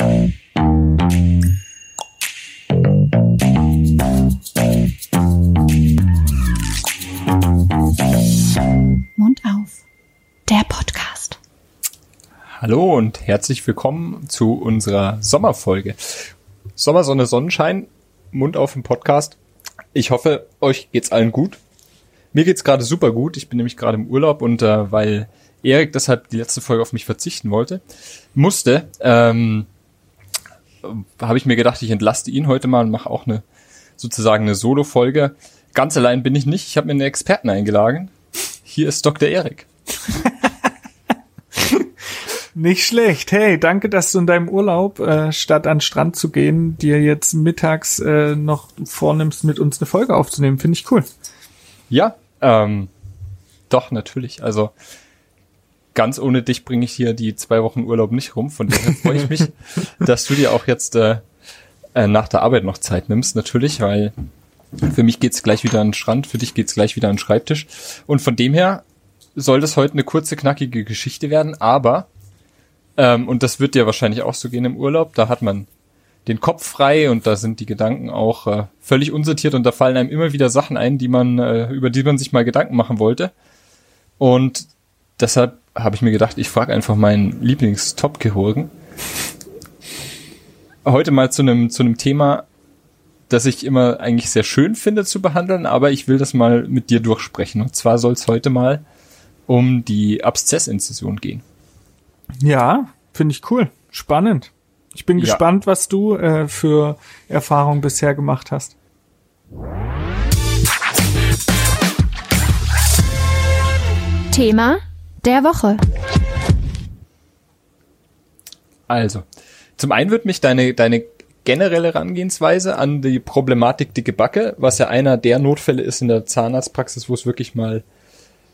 Mund auf. Der Podcast. Hallo und herzlich willkommen zu unserer Sommerfolge. Sommersonne, Sonnenschein, Mund auf im Podcast. Ich hoffe, euch geht's allen gut. Mir geht's gerade super gut. Ich bin nämlich gerade im Urlaub und äh, weil Erik deshalb die letzte Folge auf mich verzichten wollte, musste, ähm, habe ich mir gedacht, ich entlaste ihn heute mal und mache auch eine sozusagen eine Solo-Folge. Ganz allein bin ich nicht. Ich habe mir einen Experten eingeladen. Hier ist Dr. Erik. Nicht schlecht. Hey, danke, dass du in deinem Urlaub, äh, statt an den Strand zu gehen, dir jetzt mittags äh, noch vornimmst, mit uns eine Folge aufzunehmen. Finde ich cool. Ja, ähm, doch, natürlich. Also ganz ohne dich bringe ich hier die zwei Wochen Urlaub nicht rum. Von daher freue ich mich, dass du dir auch jetzt äh, äh, nach der Arbeit noch Zeit nimmst, natürlich, weil für mich geht's gleich wieder an den Strand, für dich geht's gleich wieder an den Schreibtisch. Und von dem her soll das heute eine kurze, knackige Geschichte werden, aber, ähm, und das wird dir wahrscheinlich auch so gehen im Urlaub, da hat man den Kopf frei und da sind die Gedanken auch äh, völlig unsortiert und da fallen einem immer wieder Sachen ein, die man, äh, über die man sich mal Gedanken machen wollte. Und deshalb habe ich mir gedacht, ich frage einfach meinen Lieblings-Top-Chirurgen heute mal zu einem zu einem Thema, das ich immer eigentlich sehr schön finde zu behandeln, aber ich will das mal mit dir durchsprechen. Und zwar soll es heute mal um die Abszessinzision gehen. Ja, finde ich cool. Spannend. Ich bin Ja. gespannt, was du äh, für Erfahrungen bisher gemacht hast. Thema der Woche. Also, zum einen wird mich deine, deine generelle Herangehensweise an die Problematik dicke Backe, was ja einer der Notfälle ist in der Zahnarztpraxis, wo es wirklich mal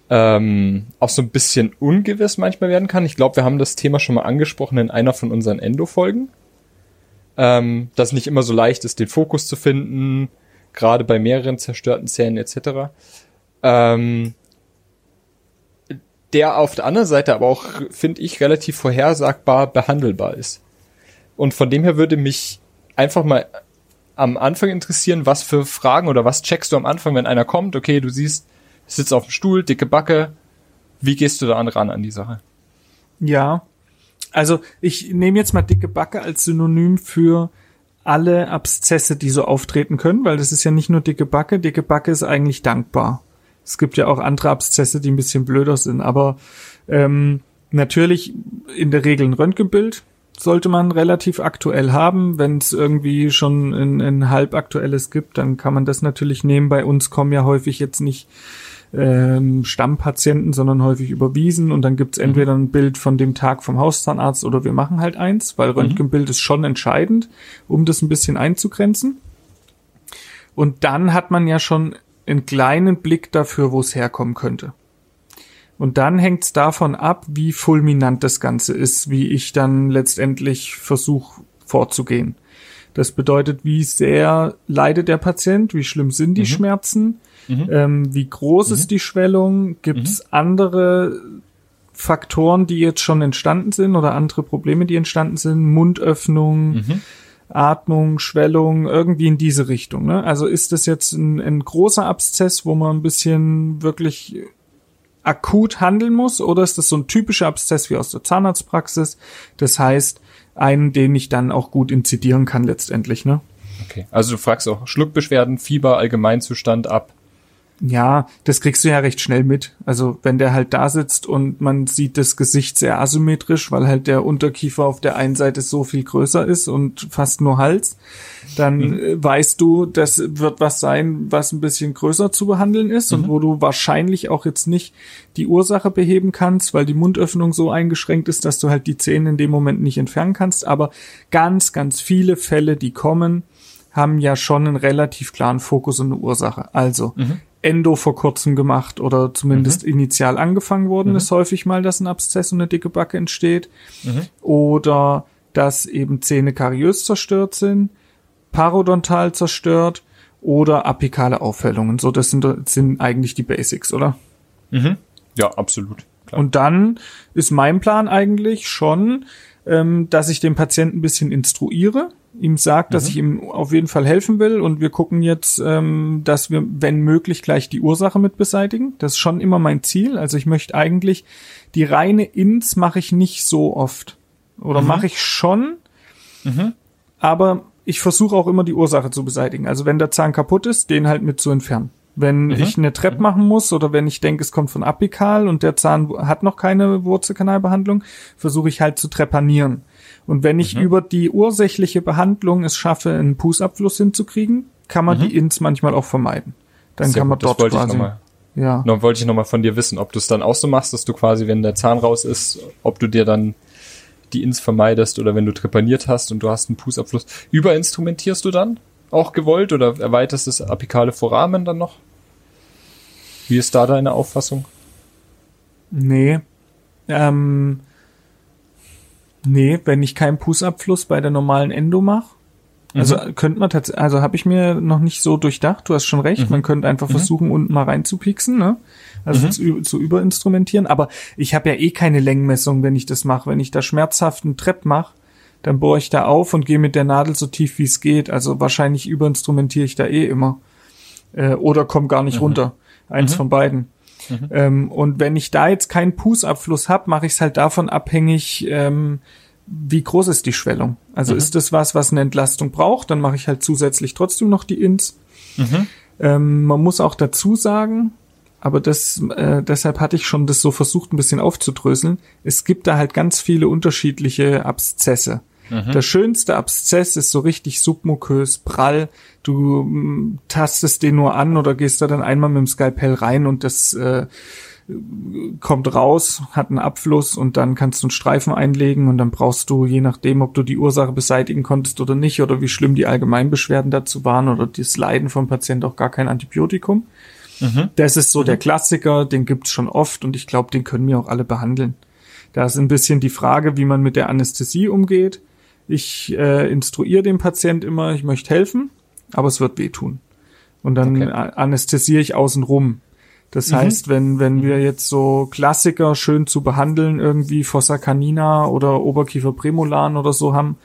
ähm, auch so ein bisschen ungewiss manchmal werden kann. Ich glaube, wir haben das Thema schon mal angesprochen in einer von unseren Endo-Folgen. Ähm, dass nicht immer so leicht ist, den Fokus zu finden, gerade bei mehreren zerstörten Zähnen etc. Ähm, der auf der anderen Seite aber auch, finde ich, relativ vorhersagbar behandelbar ist. Und von dem her würde mich einfach mal am Anfang interessieren, was für Fragen oder was checkst du am Anfang, wenn einer kommt, okay, du siehst, sitzt auf dem Stuhl, dicke Backe, wie gehst du da an ran an die Sache? Ja. Also ich nehme jetzt mal dicke Backe als Synonym für alle Abszesse, die so auftreten können, weil das ist ja nicht nur dicke Backe. Dicke Backe ist eigentlich dankbar. Es gibt ja auch andere Abszesse, die ein bisschen blöder sind, aber ähm, natürlich in der Regel ein Röntgenbild sollte man relativ aktuell haben. Wenn es irgendwie schon ein, ein halbaktuelles gibt, dann kann man das natürlich nehmen. Bei uns kommen ja häufig jetzt nicht ähm, Stammpatienten, sondern häufig überwiesen und dann gibt's entweder ein Bild von dem Tag vom Hauszahnarzt oder wir machen halt eins, weil Röntgenbild ist schon entscheidend, um das ein bisschen einzugrenzen. Und dann hat man ja schon einen kleinen Blick dafür, wo es herkommen könnte. Und dann hängt's davon ab, wie fulminant das Ganze ist, wie ich dann letztendlich versuche vorzugehen. Das bedeutet, wie sehr leidet der Patient, wie schlimm sind die Schmerzen, ähm, wie groß ist die Schwellung, gibt's andere Faktoren, die jetzt schon entstanden sind oder andere Probleme, die entstanden sind, Mundöffnung, Atmung, Schwellung, irgendwie in diese Richtung. Ne? Also ist das jetzt ein, ein großer Abszess, wo man ein bisschen wirklich akut handeln muss, oder ist das so ein typischer Abszess wie aus der Zahnarztpraxis? Das heißt, einen, den ich dann auch gut inzidieren kann letztendlich, ne? Okay. Also du fragst auch Schluckbeschwerden, Fieber, Allgemeinzustand ab. Ja, das kriegst du ja recht schnell mit. Also wenn der halt da sitzt und man sieht das Gesicht sehr asymmetrisch, weil halt der Unterkiefer auf der einen Seite so viel größer ist und fast nur Hals, dann äh, weißt du, das wird was sein, was ein bisschen größer zu behandeln ist und wo du wahrscheinlich auch jetzt nicht die Ursache beheben kannst, weil die Mundöffnung so eingeschränkt ist, dass du halt die Zähne in dem Moment nicht entfernen kannst. Aber ganz, ganz viele Fälle, die kommen, haben ja schon einen relativ klaren Fokus und eine Ursache. Also Endo vor kurzem gemacht oder zumindest initial angefangen worden ist häufig mal, dass ein Abszess und eine dicke Backe entsteht. Oder dass eben Zähne kariös zerstört sind, parodontal zerstört oder apikale Aufhellungen. So, das sind, das sind eigentlich die Basics, oder? Ja, absolut. Klar. Und dann ist mein Plan eigentlich schon ähm, dass ich den Patienten ein bisschen instruiere, ihm sagt, dass ich ihm auf jeden Fall helfen will und wir gucken jetzt, ähm, dass wir, wenn möglich, gleich die Ursache mit beseitigen. Das ist schon immer mein Ziel. Also ich möchte eigentlich die reine Ins mache ich nicht so oft. Oder Mhm. mache ich schon, aber ich versuche auch immer die Ursache zu beseitigen. Also wenn der Zahn kaputt ist, den halt mit zu entfernen. Wenn ich eine Treppe machen muss oder wenn ich denke, es kommt von apikal und der Zahn hat noch keine Wurzelkanalbehandlung, versuche ich halt zu trepanieren. Und wenn ich über die ursächliche Behandlung es schaffe, einen Pußabfluss hinzukriegen, kann man die Ins manchmal auch vermeiden. Dann Sehr kann man gut, das dort wollte ich quasi. nochmal Ja. Noch wollte ich noch mal von dir wissen, ob du es dann auch so machst, dass du quasi, wenn der Zahn raus ist, ob du dir dann die Ins vermeidest oder wenn du trepaniert hast und du hast einen Fußabfluss, überinstrumentierst du dann auch gewollt oder erweiterst das apikale Foramen dann noch? Wie ist da deine Auffassung? Nee. Ähm, nee, wenn ich keinen Pußabfluss bei der normalen Endo mache. Also könnte man tatsächlich, also habe ich mir noch nicht so durchdacht, du hast schon recht, man könnte einfach versuchen, unten mal reinzupieksen, ne? Also zu, zu überinstrumentieren. Aber ich habe ja eh keine Längenmessung, wenn ich das mache. Wenn ich da schmerzhaften Trepp mache, dann bohre ich da auf und gehe mit der Nadel so tief wie es geht. Also wahrscheinlich überinstrumentiere ich da eh immer. Äh, oder komme gar nicht runter. Eins von beiden. Ähm, und wenn ich da jetzt keinen Pußabfluss habe, mache ich es halt davon abhängig, ähm, wie groß ist die Schwellung. Also ist das was, was eine Entlastung braucht, dann mache ich halt zusätzlich trotzdem noch die Ins. Ähm, man muss auch dazu sagen, aber das, äh, deshalb hatte ich schon das so versucht, ein bisschen aufzudröseln. Es gibt da halt ganz viele unterschiedliche Abszesse. Der schönste Abszess ist so richtig submukös, prall. Du mm, tastest den nur an oder gehst da dann einmal mit dem Skalpell rein und das äh, kommt raus, hat einen Abfluss und dann kannst du einen Streifen einlegen und dann brauchst du, je nachdem, ob du die Ursache beseitigen konntest oder nicht oder wie schlimm die Allgemeinbeschwerden dazu waren oder das Leiden vom Patient auch gar kein Antibiotikum. Das ist so der Klassiker, den gibt's schon oft und ich glaube, den können wir auch alle behandeln. Da ist ein bisschen die Frage, wie man mit der Anästhesie umgeht. Ich äh, instruiere den Patient immer, ich möchte helfen, aber es wird wehtun. Und dann Okay. anästhesiere ich außen rum. Das heißt, wenn, wenn wir jetzt so Klassiker schön zu behandeln, irgendwie Fossa canina oder Oberkiefer prämolan oder so haben,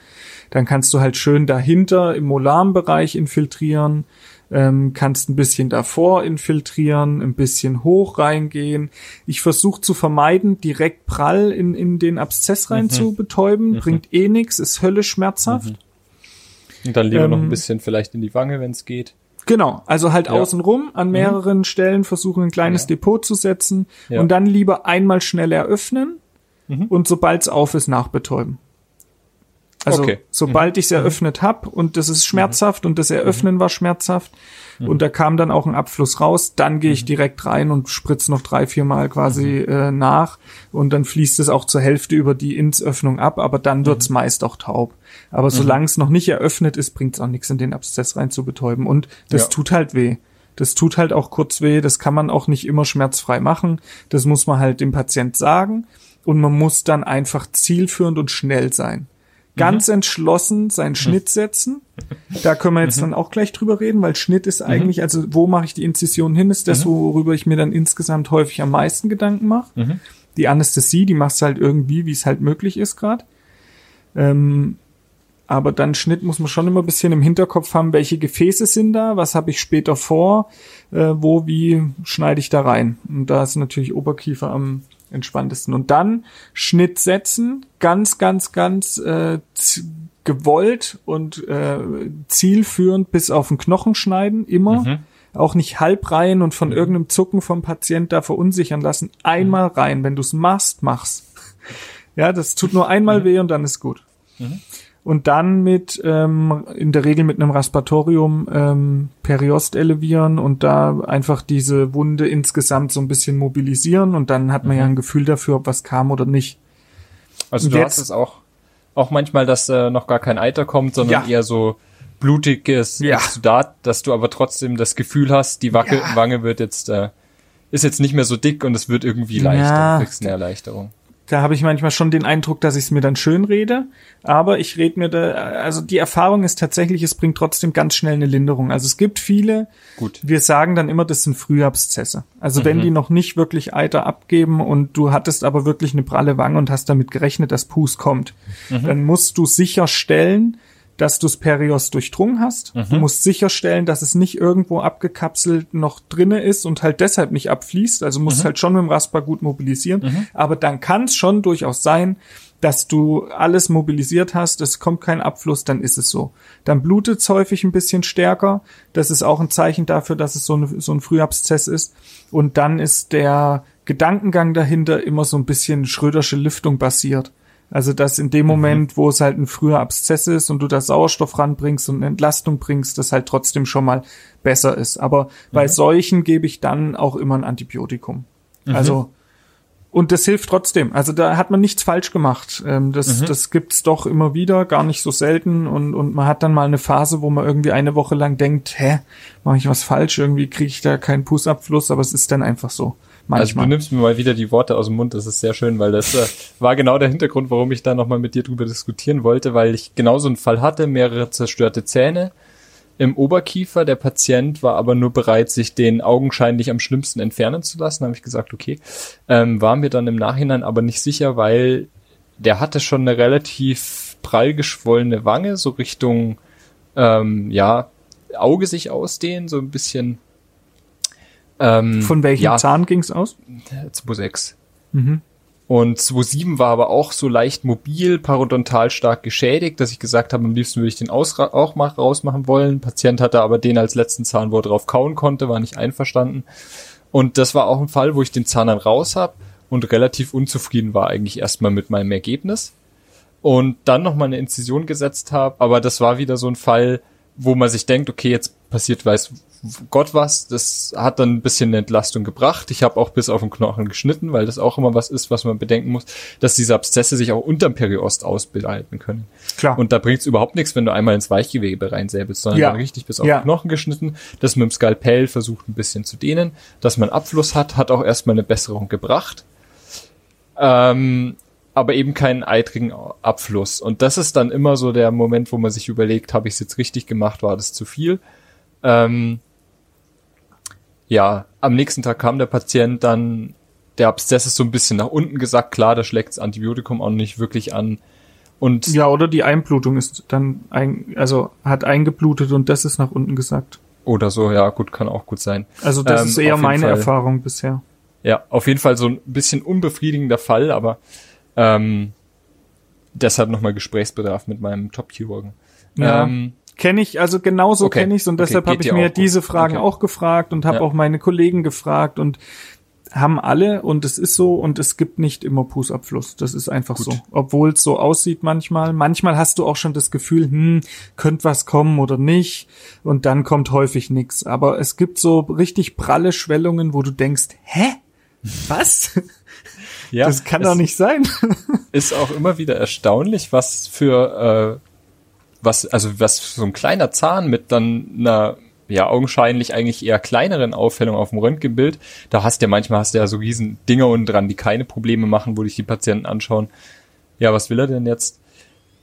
dann kannst du halt schön dahinter im molaren Bereich infiltrieren, ähm, kannst ein bisschen davor infiltrieren, ein bisschen hoch reingehen. Ich versuche zu vermeiden, direkt prall in, in den Abszess rein zu betäuben. Bringt eh nix, ist höllisch schmerzhaft. Und dann lieber noch Ähm, ein bisschen vielleicht in die Wange, wenn es geht. Genau, also halt Ja. Mhm. außenrum an mehreren Stellen versuchen, ein kleines Ja. Depot zu setzen Ja. und dann lieber einmal schnell eröffnen Mhm. und sobald es auf ist, nachbetäuben. Also Okay. Mhm. sobald ich es eröffnet hab und das ist schmerzhaft und das Eröffnen war schmerzhaft und da kam dann auch ein Abfluss raus, dann gehe Mhm. ich direkt rein und spritz noch drei, vier Mal quasi äh, nach und dann fließt es auch zur Hälfte über die Insöffnung ab, aber dann wird's Mhm. meist auch taub. Aber solange es noch nicht eröffnet ist, bringt's auch nichts in den Abszess rein zu betäuben und das Ja. tut halt weh. Das tut halt auch kurz weh, das kann man auch nicht immer schmerzfrei machen. Das muss man halt dem Patient sagen und man muss dann einfach zielführend und schnell sein. Ganz entschlossen seinen Schnitt setzen. Da können wir jetzt dann auch gleich drüber reden, weil Schnitt ist eigentlich, also wo mache ich die Inzision hin, ist das, worüber ich mir dann insgesamt häufig am meisten Gedanken mache. Die Anästhesie, die machst du halt irgendwie, wie es halt möglich ist gerade. Ähm, aber dann Schnitt muss man schon immer ein bisschen im Hinterkopf haben, welche Gefäße sind da, was habe ich später vor, äh, wo, wie schneide ich da rein. Und da ist natürlich Oberkiefer am entspanntesten. Und dann Schnitt setzen, ganz, ganz, ganz äh, gewollt und äh, zielführend bis auf den Knochen schneiden, immer. Auch nicht halb rein und von irgendeinem Zucken vom Patient da verunsichern lassen. Einmal rein. Wenn du es machst, mach's. Ja, das tut nur einmal weh und dann ist gut. Und dann mit, ähm, in der Regel mit einem Raspatorium ähm, Periost elevieren und da einfach diese Wunde insgesamt so ein bisschen mobilisieren und dann hat man ja ein Gefühl dafür, ob was kam oder nicht. Also Und du jetzt- hast es auch, auch manchmal, dass äh, noch gar kein Eiter kommt, sondern Ja. eher so blutiges Ja. Exudat, dass du aber trotzdem das Gefühl hast, die Wacke, Ja. Wange wird jetzt, äh, ist jetzt nicht mehr so dick und es wird irgendwie leichter, Ja. kriegst eine Erleichterung. Da habe ich manchmal schon den Eindruck, dass ich es mir dann schön rede. Aber ich rede mir da, also die Erfahrung ist tatsächlich, es bringt trotzdem ganz schnell eine Linderung. Also es gibt viele, Gut. wir sagen dann immer, das sind Frühabszesse. Also wenn die noch nicht wirklich Eiter abgeben und du hattest aber wirklich eine pralle Wange und hast damit gerechnet, dass Pus kommt, dann musst du sicherstellen, dass du Perios durchdrungen hast. Du musst sicherstellen, dass es nicht irgendwo abgekapselt noch drinne ist und halt deshalb nicht abfließt. Also musst halt schon mit dem Rasper gut mobilisieren. Aber dann kann es schon durchaus sein, dass du alles mobilisiert hast, es kommt kein Abfluss, dann ist es so. Dann blutet es häufig ein bisschen stärker. Das ist auch ein Zeichen dafür, dass es so, eine, so ein Frühabszess ist. Und dann ist der Gedankengang dahinter immer so ein bisschen Schrödersche Lüftung basiert. Also dass in dem Moment, wo es halt ein früher Abszess ist und du da Sauerstoff ranbringst und eine Entlastung bringst, das halt trotzdem schon mal besser ist. Aber bei solchen gebe ich dann auch immer ein Antibiotikum. Also und das hilft trotzdem. Also da hat man nichts falsch gemacht. Ähm, das, das gibt's doch immer wieder, gar nicht so selten. Und, und man hat dann mal eine Phase, wo man irgendwie eine Woche lang denkt, hä, mache ich was falsch? Irgendwie kriege ich da keinen Pussabfluss, aber es ist dann einfach so. Also du Manchmal. nimmst mir mal wieder die Worte aus dem Mund, das ist sehr schön, weil das äh, war genau der Hintergrund, warum ich da nochmal mit dir drüber diskutieren wollte, weil ich genau so einen Fall hatte, mehrere zerstörte Zähne im Oberkiefer. Der Patient war aber nur bereit, sich den augenscheinlich am schlimmsten entfernen zu lassen. Da habe ich gesagt, okay. Ähm, war mir dann im Nachhinein aber nicht sicher, weil der hatte schon eine relativ prall geschwollene Wange, so Richtung, ähm, ja, Auge sich ausdehnen, so ein bisschen. Ähm, Von welchem ja, Zahn ging's aus? 2,6. Mhm. Und 2,7 war aber auch so leicht mobil, parodontal stark geschädigt, dass ich gesagt habe, am liebsten würde ich den auch mal rausmachen wollen. Patient hatte aber den als letzten Zahn, wo er drauf kauen konnte, war nicht einverstanden. Und das war auch ein Fall, wo ich den Zahn dann raus habe und relativ unzufrieden war eigentlich erstmal mit meinem Ergebnis. Und dann nochmal eine Inzision gesetzt habe, aber das war wieder so ein Fall, wo man sich denkt, okay, jetzt passiert weiß Gott was, das hat dann ein bisschen eine Entlastung gebracht. Ich habe auch bis auf den Knochen geschnitten, weil das auch immer was ist, was man bedenken muss, dass diese Abszesse sich auch unterm Periost ausbreiten können. Klar. Und da bringt's überhaupt nichts, wenn du einmal ins Weichgewebe reinsäbelst, sondern Ja. dann richtig bis auf Ja. den Knochen geschnitten, das mit dem Skalpell versucht ein bisschen zu dehnen, dass man Abfluss hat, hat auch erstmal eine Besserung gebracht. Ähm, aber eben keinen eitrigen Abfluss. Und das ist dann immer so der Moment, wo man sich überlegt, habe ich es jetzt richtig gemacht, war das zu viel? Ähm, ja, am nächsten Tag kam der Patient dann, der Abszess ist so ein bisschen nach unten gesackt, klar, da schlägt das Antibiotikum auch nicht wirklich an. Und Ja, oder die Einblutung ist dann ein, also hat eingeblutet und das ist nach unten gesackt. oder so, ja, gut, kann auch gut sein. Also das Ähm, ist eher meine Fall. Erfahrung bisher. Ja, auf jeden Fall so ein bisschen unbefriedigender Fall, aber ähm, deshalb nochmal Gesprächsbedarf mit meinem Top-Chirurgen. Ja. Ähm, Kenne ich, also genauso Okay. kenne ich's und Okay, deshalb habe ich mir diese Fragen Okay. auch gefragt und habe Ja. auch meine Kollegen gefragt und haben alle und es ist so und es gibt nicht immer Pußabfluss. Das ist einfach Gut. so. Obwohl es so aussieht manchmal. Manchmal hast du auch schon das Gefühl, hm, könnte was kommen oder nicht und dann kommt häufig nichts. Aber es gibt so richtig pralle Schwellungen, wo du denkst, hä? Was? ja, das kann es doch nicht sein. Ist auch immer wieder erstaunlich, was für äh, was also was so ein kleiner Zahn mit dann einer ja augenscheinlich eigentlich eher kleineren Aufhellung auf dem Röntgenbild. Da hast du ja manchmal hast du ja so riesen Dinger unten dran, die keine Probleme machen, wo dich die Patienten anschauen. Ja, was will er denn jetzt?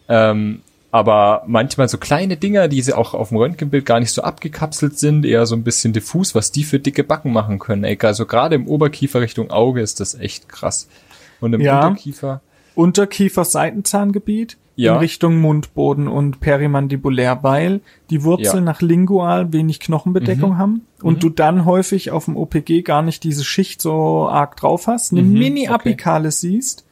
Ähm, aber manchmal so kleine Dinger, die sie auch auf dem Röntgenbild gar nicht so abgekapselt sind, eher so ein bisschen diffus, was die für dicke Backen machen können. Ey, also gerade im Oberkiefer Richtung Auge ist das echt krass. Und im Ja. Unterkiefer, Unterkiefer-Seitenzahngebiet Ja. in Richtung Mundboden und perimandibulär, weil die Wurzeln Ja. nach lingual wenig Knochenbedeckung Mhm. haben und du dann häufig auf dem OPG gar nicht diese Schicht so arg drauf hast, eine Mhm, Mini-Apikale siehst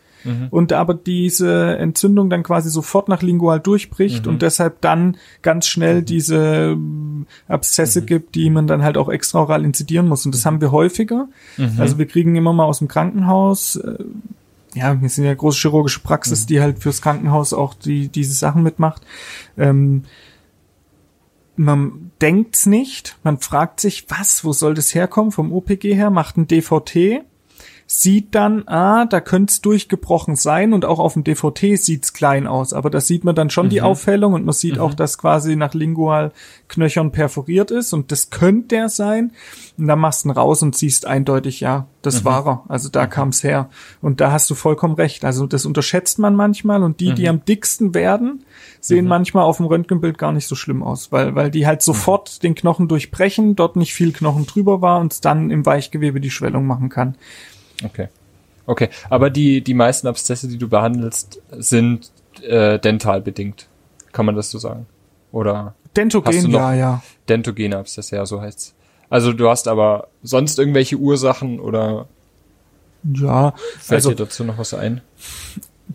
und aber diese Entzündung dann quasi sofort nach lingual durchbricht Mhm. und deshalb dann ganz schnell diese ähm, Abszesse Mhm. gibt, die man dann halt auch extraoral inzidieren muss. Und das haben wir häufiger. Mhm. Also wir kriegen immer mal aus dem Krankenhaus äh, ja, wir sind ja eine große chirurgische Praxis, Mhm. die halt fürs Krankenhaus auch die diese Sachen mitmacht. Ähm, man denkt's nicht, man fragt sich, was, wo soll das herkommen? Vom OPG her, macht ein DVT, sieht dann, ah, da könnte es durchgebrochen sein und auch auf dem DVT sieht's klein aus, aber da sieht man dann schon die Aufhellung und man sieht auch, dass quasi nach lingual Knöchern perforiert ist und das könnte der sein. Und dann machst du ihn raus und siehst eindeutig, ja, das war er. Also da kam's her. Und da hast du vollkommen recht. Also das unterschätzt man manchmal und die, die am dicksten werden, sehen manchmal auf dem Röntgenbild gar nicht so schlimm aus, weil, weil die halt sofort den Knochen durchbrechen, dort nicht viel Knochen drüber war und es dann im Weichgewebe die Schwellung machen kann. Okay. Okay. Aber die, die meisten Abszesse, die du behandelst, sind äh, dental bedingt. Kann man das so sagen? Oder Dentogen, ja, ja. dentogene Abszesse, ja, so heißt's. Also du hast aber sonst irgendwelche Ursachen oder Ja, fällt also dir dazu noch was ein?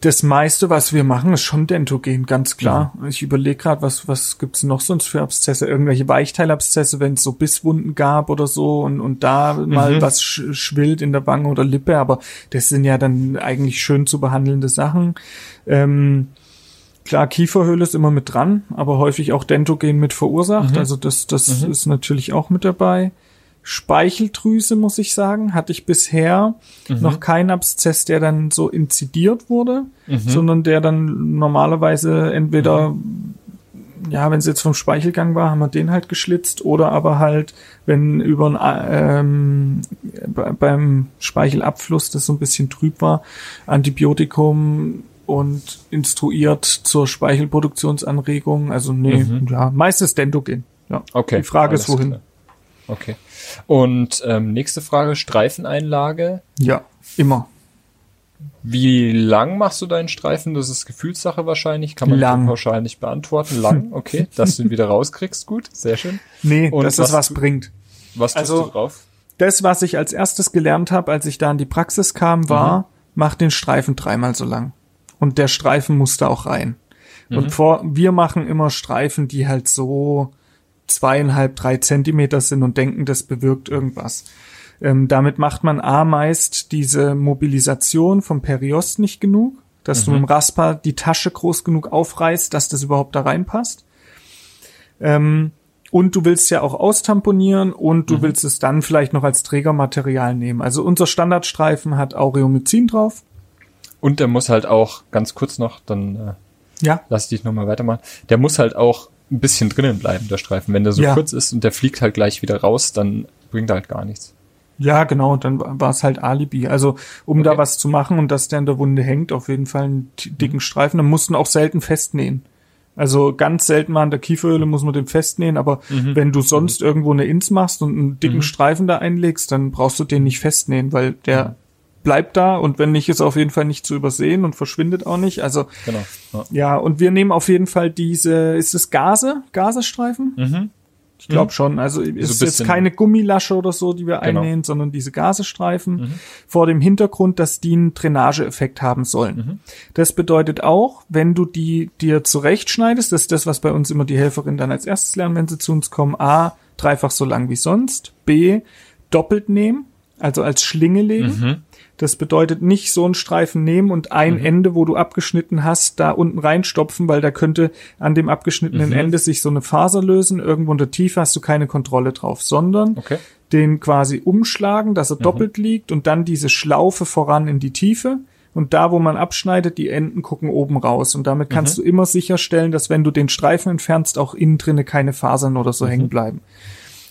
Das meiste, was wir machen, ist schon Dentogen, ganz klar. Ich überlege gerade, was, was gibt's noch sonst für Abszesse? Irgendwelche Weichteilabszesse, wenn es so Bisswunden gab oder so und, und da mal was sch schwillt in der Wange oder Lippe, aber das sind ja dann eigentlich schön zu behandelnde Sachen. Ähm, klar, Kieferhöhle ist immer mit dran, aber häufig auch Dentogen mit verursacht. Also das, das ist natürlich auch mit dabei. Speicheldrüse, muss ich sagen, hatte ich bisher noch keinen Abszess, der dann so inzidiert wurde, sondern der dann normalerweise entweder, ja, wenn es jetzt vom Speichelgang war, haben wir den halt geschlitzt oder aber halt, wenn über ein, ähm, be- beim Speichelabfluss das so ein bisschen trüb war, Antibiotikum und instruiert zur Speichelproduktionsanregung. Also nee, ja, meistens Dentogen. Ja. Okay. Die Frage ist wohin. klar. Okay. Und ähm, nächste Frage, Streifeneinlage. Ja, immer. Wie lang machst du deinen Streifen? Das ist Gefühlssache wahrscheinlich. Kann man Lang. pauschal nicht beantworten. Lang, okay. Dass du ihn wieder rauskriegst, gut. Sehr schön. Nee, Und das was ist was du- bringt. Was tust Also- du drauf? Das, was ich als erstes gelernt habe, als ich da in die Praxis kam, war, mach den Streifen dreimal so lang. Und der Streifen musste auch rein. Und vor, wir machen immer Streifen, die halt so zweieinhalb, drei Zentimeter sind und denken, das bewirkt irgendwas. Ähm, damit macht man A meist diese Mobilisation vom Periost nicht genug, dass du mit dem Rasper die Tasche groß genug aufreißt, dass das überhaupt da reinpasst. Ähm, und du willst ja auch austamponieren und du willst es dann vielleicht noch als Trägermaterial nehmen. Also unser Standardstreifen hat Aureomycin drauf. Und der muss halt auch, ganz kurz noch, dann äh, Ja. lass dich nochmal weitermachen. Der muss halt auch ein bisschen drinnen bleiben, der Streifen. Wenn der so Ja. kurz ist und der fliegt halt gleich wieder raus, dann bringt er halt gar nichts. Ja, genau, dann war es halt Alibi. Also, um da Okay. was zu machen und dass der in der Wunde hängt, auf jeden Fall einen t- dicken Streifen. Dann mussten auch selten festnähen. Also ganz selten mal an der Kieferhöhle muss man den festnähen, aber wenn du sonst irgendwo eine Ins machst und einen dicken Streifen da einlegst, dann brauchst du den nicht festnähen, weil der bleibt da und wenn nicht, ist auf jeden Fall nicht zu übersehen und verschwindet auch nicht. Also Genau. Ja. ja, und wir nehmen auf jeden Fall diese, ist es Gase? Gasestreifen? Mhm. Ich glaube schon. Also ist ein jetzt keine Gummilasche oder so, die wir Genau. einnähen, sondern diese Gasestreifen vor dem Hintergrund, dass die einen Drainageeffekt haben sollen. Das bedeutet auch, wenn du die dir zurechtschneidest, das ist das, was bei uns immer die Helferin dann als erstes lernen, wenn sie zu uns kommen, A, dreifach so lang wie sonst, B, doppelt nehmen, also als Schlinge legen. Das bedeutet nicht so einen Streifen nehmen und ein Ende, wo du abgeschnitten hast, da unten reinstopfen, weil da könnte an dem abgeschnittenen Ende sich so eine Faser lösen. Irgendwo in der Tiefe hast du keine Kontrolle drauf, sondern Okay. den quasi umschlagen, dass er doppelt liegt und dann diese Schlaufe voran in die Tiefe. Und da, wo man abschneidet, die Enden gucken oben raus. Und damit kannst du immer sicherstellen, dass wenn du den Streifen entfernst, auch innen drinne keine Fasern oder so hängen bleiben.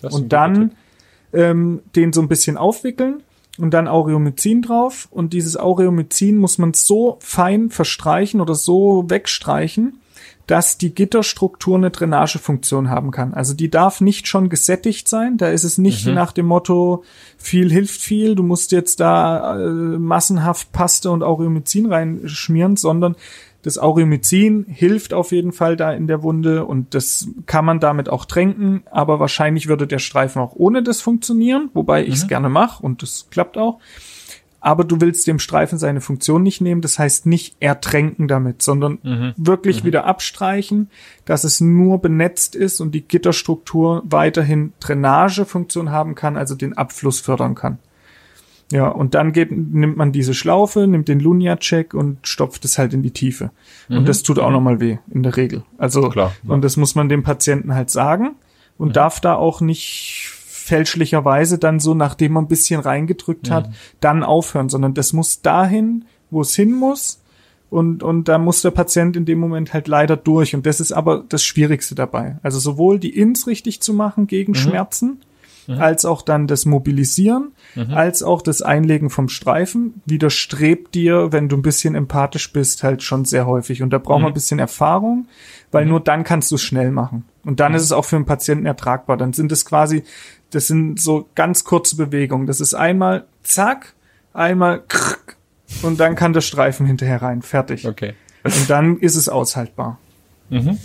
Und dann ähm, den so ein bisschen aufwickeln und dann Aureomycin drauf. Und dieses Aureomycin muss man so fein verstreichen oder so wegstreichen, dass die Gitterstruktur eine Drainagefunktion haben kann. Also die darf nicht schon gesättigt sein. Da ist es nicht nach dem Motto, viel hilft viel, du musst jetzt da äh, massenhaft Paste und Aureomycin reinschmieren, sondern das Aureomycin hilft auf jeden Fall da in der Wunde und das kann man damit auch tränken, aber wahrscheinlich würde der Streifen auch ohne das funktionieren, wobei ich es gerne mache und das klappt auch. Aber du willst dem Streifen seine Funktion nicht nehmen, das heißt nicht ertränken damit, sondern wirklich wieder abstreichen, dass es nur benetzt ist und die Gitterstruktur weiterhin Drainagefunktion haben kann, also den Abfluss fördern kann. Ja, und dann geht, nimmt man diese Schlaufe, nimmt den Lunia-Check und stopft es halt in die Tiefe. Und das tut auch nochmal weh, in der Regel. Also, Klar, ja. und das muss man dem Patienten halt sagen und darf da auch nicht fälschlicherweise dann so, nachdem man ein bisschen reingedrückt hat, Mhm. dann aufhören, sondern das muss dahin, wo es hin muss. Und, und da muss der Patient in dem Moment halt leider durch. Und das ist aber das Schwierigste dabei. Also sowohl die Ins richtig zu machen gegen Schmerzen, als auch dann das Mobilisieren, als auch das Einlegen vom Streifen widerstrebt dir, wenn du ein bisschen empathisch bist, halt schon sehr häufig. Und da braucht man ein bisschen Erfahrung, weil nur dann kannst du es schnell machen. Und dann ist es auch für den Patienten ertragbar. Dann sind es quasi, das sind so ganz kurze Bewegungen. Das ist einmal zack, einmal krrk, und dann kann der Streifen hinterher rein. Fertig. Okay. Und dann ist es aushaltbar. Mhm.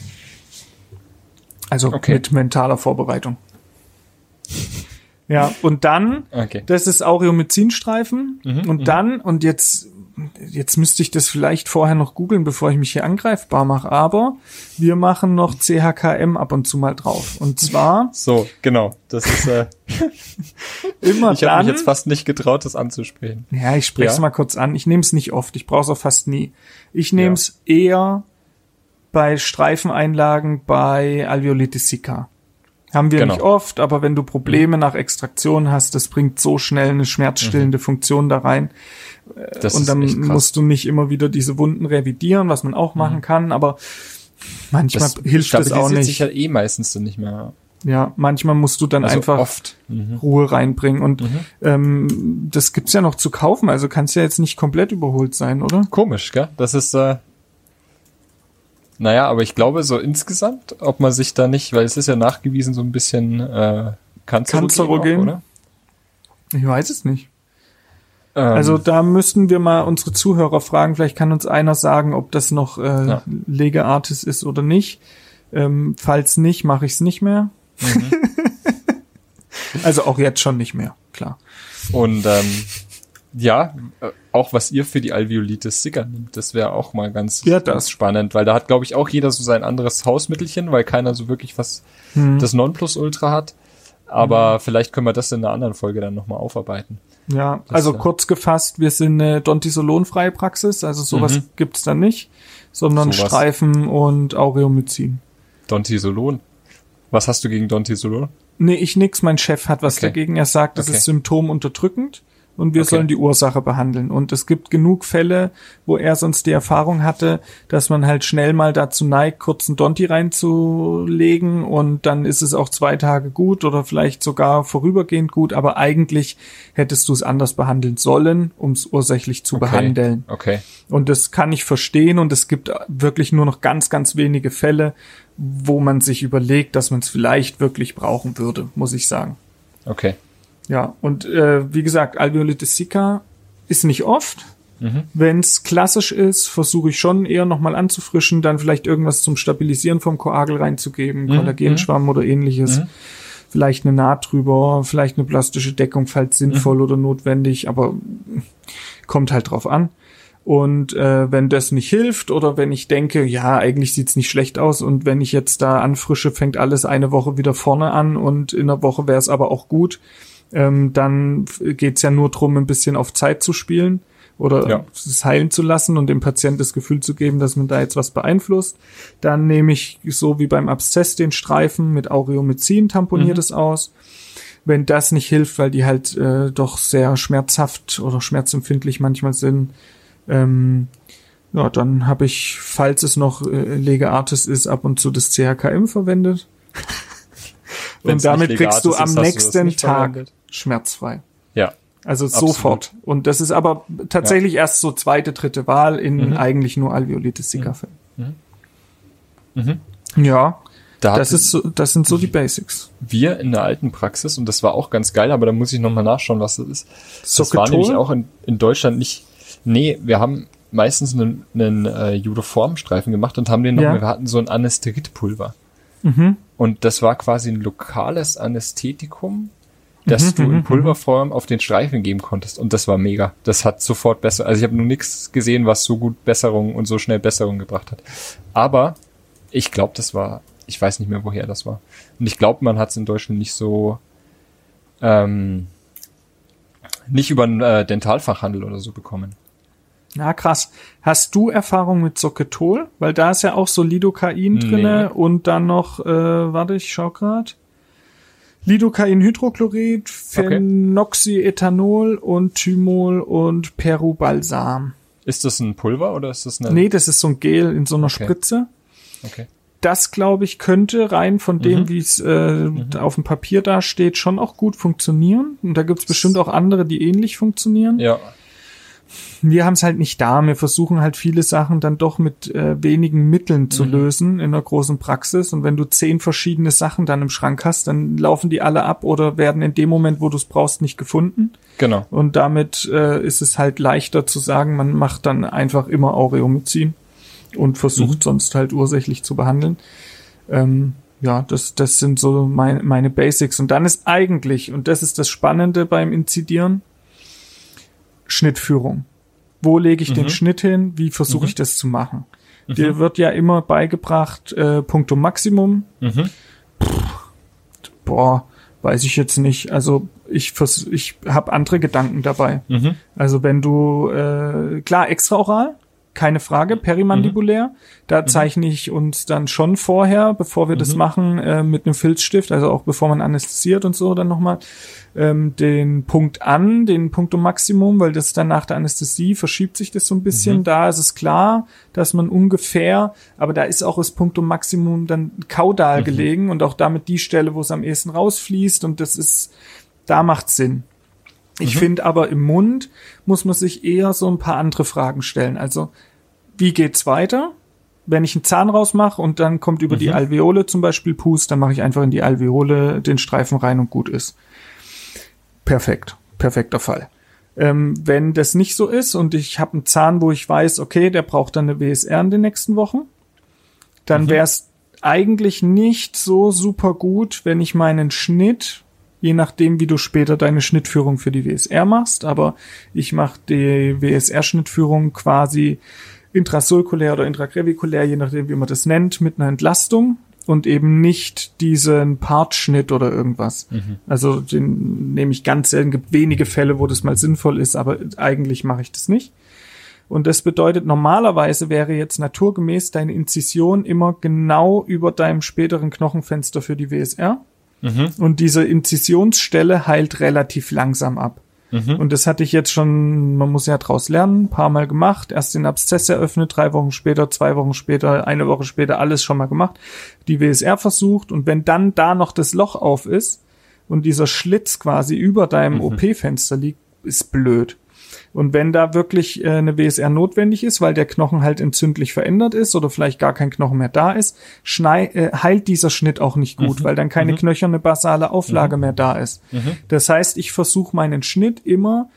Also Okay. mit mentaler Vorbereitung. Ja, und dann, Okay. das ist Aureomezinstreifen. und dann, und jetzt, jetzt müsste ich das vielleicht vorher noch googeln, bevor ich mich hier angreifbar mache, aber wir machen noch CHKM ab und zu mal drauf. Und zwar So, genau. Das ist, äh, immer ich habe mich jetzt fast nicht getraut, das anzusprechen. Ja, ich spreche es Ja. mal kurz an. Ich nehme es nicht oft. Ich brauche es auch fast nie. Ich nehme es eher bei Streifeneinlagen bei Alveolitis sicca. Haben wir Genau. nicht oft, aber wenn du Probleme nach Extraktion hast, das bringt so schnell eine schmerzstillende Funktion da rein. Das und dann musst du nicht immer wieder diese Wunden revidieren, was man auch machen kann, aber manchmal das hilft es auch nicht. sich ja eh meistens dann nicht mehr. Ja, manchmal musst du dann Also einfach oft. Mhm. Ruhe reinbringen. Und ähm, das gibt's ja noch zu kaufen, also kann's ja jetzt nicht komplett überholt sein, oder? Komisch, gell? Das ist, äh, naja, aber ich glaube so insgesamt, ob man sich da nicht, weil es ist ja nachgewiesen so ein bisschen äh, kanzerogen, Kanzerogen? auch, oder? Ich weiß es nicht. Ähm, Also da müssten wir mal unsere Zuhörer fragen. Vielleicht kann uns einer sagen, ob das noch äh, Ja. Legeartis ist oder nicht. Ähm, falls nicht, mache ich es nicht mehr. Mhm. also auch jetzt schon nicht mehr, klar. Und ähm, ja, äh, auch was ihr für die Alveolitis Sicker nimmt, das wäre auch mal ganz, Ja, ganz spannend, weil da hat, glaube ich, auch jeder so sein anderes Hausmittelchen, weil keiner so wirklich was Hm. das Nonplusultra hat. Aber vielleicht können wir das in einer anderen Folge dann nochmal aufarbeiten. Ja, Das, also äh, kurz gefasst, wir sind eine Dontisolonfreie Praxis, also sowas Mhm. gibt's da nicht, sondern Sowas. Streifen und Aureomycin. Dontisolon. Was hast du gegen Dontisolon? Nee, ich nix, mein Chef hat was Okay. dagegen. Er sagt, das Okay. ist symptomunterdrückend und wir Okay. sollen die Ursache behandeln. Und es gibt genug Fälle, wo er sonst die Erfahrung hatte, dass man halt schnell mal dazu neigt, kurz einen Donti reinzulegen und dann ist es auch zwei Tage gut oder vielleicht sogar vorübergehend gut, aber eigentlich hättest du es anders behandeln sollen, um es ursächlich zu Okay. behandeln. Okay. Und das kann ich verstehen und es gibt wirklich nur noch ganz, ganz wenige Fälle, wo man sich überlegt, dass man es vielleicht wirklich brauchen würde, muss ich sagen. Okay. Ja, und äh, wie gesagt, Alveolitis sicca ist nicht oft. Mhm. Wenn es klassisch ist, versuche ich schon eher nochmal anzufrischen, dann vielleicht irgendwas zum Stabilisieren vom Koagel reinzugeben, Mhm, Kollagenschwamm oder ähnliches. Mhm. Vielleicht eine Naht drüber, vielleicht eine plastische Deckung, falls Mhm. sinnvoll oder notwendig, aber kommt halt drauf an. Und äh, wenn das nicht hilft oder wenn ich denke, ja, eigentlich sieht's nicht schlecht aus und wenn ich jetzt da anfrische, fängt alles eine Woche wieder vorne an und in der Woche wäre es aber auch gut, ähm, dann geht's ja nur drum, ein bisschen auf Zeit zu spielen oder Ja. es heilen zu lassen und dem Patienten das Gefühl zu geben, dass man da jetzt was beeinflusst. Dann nehme ich so wie beim Abszess den Streifen mit Aureomycin, tamponiere Mhm. das aus. Wenn das nicht hilft, weil die halt äh, doch sehr schmerzhaft oder schmerzempfindlich manchmal sind, ähm, ja, dann habe ich, falls es noch äh, Legeartis ist, ab und zu das CHKM verwendet. Und damit kriegst du am nächsten Tag verwendet? Schmerzfrei. Ja. Also Absolut. sofort. Und das ist aber tatsächlich erst so zweite, dritte Wahl in Mhm. eigentlich nur Alveolitis sicca-Fällen. Mhm. Ja, Da das ist so, das sind so die Basics. wir in der alten Praxis, und das war auch ganz geil, aber da muss ich nochmal nachschauen, was das ist. Das war nämlich auch in, in Deutschland nicht. Nee, wir haben meistens einen, einen äh, Judoformstreifen gemacht und haben den noch, Ja. wir hatten so ein Anästeritpulver. Mhm. Und das war quasi ein lokales Anästhetikum, das Mhm, du mhm, in Pulverform auf den Streifen geben konntest. Und das war mega. Das hat sofort besser. Also ich habe nur nichts gesehen, was so gut Besserung und so schnell Besserung gebracht hat. Aber ich glaube, das war, ich weiß nicht mehr, woher das war. Und ich glaube, man hat es in Deutschland nicht so, ähm, nicht über einen äh, Dentalfachhandel oder so bekommen. Ja, krass. Hast du Erfahrung mit Socketol? Weil da ist ja auch so Lidocain Nee. drinne und dann noch, äh, warte, ich schau grad. Lidocain-Hydrochlorid, Phenoxyethanol und Thymol und Perubalsam. Ist das ein Pulver oder ist das eine? Nee, das ist so ein Gel in so einer Okay. Spritze. Okay. Das, glaube ich, könnte rein von dem, Mhm. wie es äh, auf dem Papier da steht, schon auch gut funktionieren. Und da gibt es bestimmt auch andere, die ähnlich funktionieren. Ja. Wir haben es halt nicht da. Wir versuchen halt viele Sachen dann doch mit äh, wenigen Mitteln zu Mhm. lösen in einer großen Praxis. Und wenn du zehn verschiedene Sachen dann im Schrank hast, dann laufen die alle ab oder werden in dem Moment, wo du es brauchst, nicht gefunden. Genau. Und damit äh, ist es halt leichter zu sagen, man macht dann einfach immer Aureomycin und versucht Mhm. sonst halt ursächlich zu behandeln. Ähm, ja, das, das sind so mein, meine Basics. Und dann ist eigentlich, und das ist das Spannende beim Inzidieren, Schnittführung. Wo lege ich den Mhm. Schnitt hin? Wie versuche Mhm. ich das zu machen? Dir wird ja immer beigebracht, äh, Punktum Maximum, Mhm. boah, weiß ich jetzt nicht. Also ich vers ich habe andere Gedanken dabei. Mhm. Also wenn du äh, klar extraoral, keine Frage, perimandibulär, da zeichne ich uns dann schon vorher, bevor wir das Mhm. machen, äh, mit einem Filzstift, also auch bevor man anästhesiert und so dann nochmal, ähm, den Punkt an, den Punktum Maximum, weil das dann nach der Anästhesie verschiebt sich das so ein bisschen. Mhm. Da ist es klar, dass man ungefähr, aber da ist auch das Punktum Maximum dann kaudal Mhm. gelegen und auch damit die Stelle, wo es am ehesten rausfließt und das ist, da macht Sinn. Ich Mhm. finde aber im Mund muss man sich eher so ein paar andere Fragen stellen. Also, wie geht's weiter? Wenn ich einen Zahn rausmache und dann kommt über die Mhm. Alveole zum Beispiel Pust, dann mache ich einfach in die Alveole den Streifen rein und gut ist. Perfekt. Perfekter Fall. Ähm, wenn das nicht so ist und ich habe einen Zahn, wo ich weiß, okay, der braucht dann eine WSR in den nächsten Wochen, dann Mhm. wäre es eigentlich nicht so super gut, wenn ich meinen Schnitt, je nachdem, wie du später deine Schnittführung für die WSR machst, aber ich mache die WSR-Schnittführung quasi intrasulkulär oder intragravikulär, je nachdem, wie man das nennt, mit einer Entlastung und eben nicht diesen Partschnitt oder irgendwas. Also den nehme ich ganz selten, gibt wenige Fälle, wo das mal sinnvoll ist, aber eigentlich mache ich das nicht. Und das bedeutet, normalerweise wäre jetzt naturgemäß deine Inzision immer genau über deinem späteren Knochenfenster für die WSR. Mhm. Und diese Inzisionsstelle heilt relativ langsam ab. Mhm. Und das hatte ich jetzt schon, man muss ja draus lernen, ein paar Mal gemacht. Erst den Abszess eröffnet, drei Wochen später, zwei Wochen später, eine Woche später, alles schon mal gemacht. Die WSR versucht und wenn dann da noch das Loch auf ist und dieser Schlitz quasi über deinem Mhm. OP-Fenster liegt, ist blöd. Und wenn da wirklich äh, eine WSR notwendig ist, weil der Knochen halt entzündlich verändert ist oder vielleicht gar kein Knochen mehr da ist, schnei äh, heilt dieser Schnitt auch nicht gut, Mhm. weil dann keine Mhm. knöcherne basale Auflage mehr da ist. Mhm. Das heißt, ich versuche meinen Schnitt immer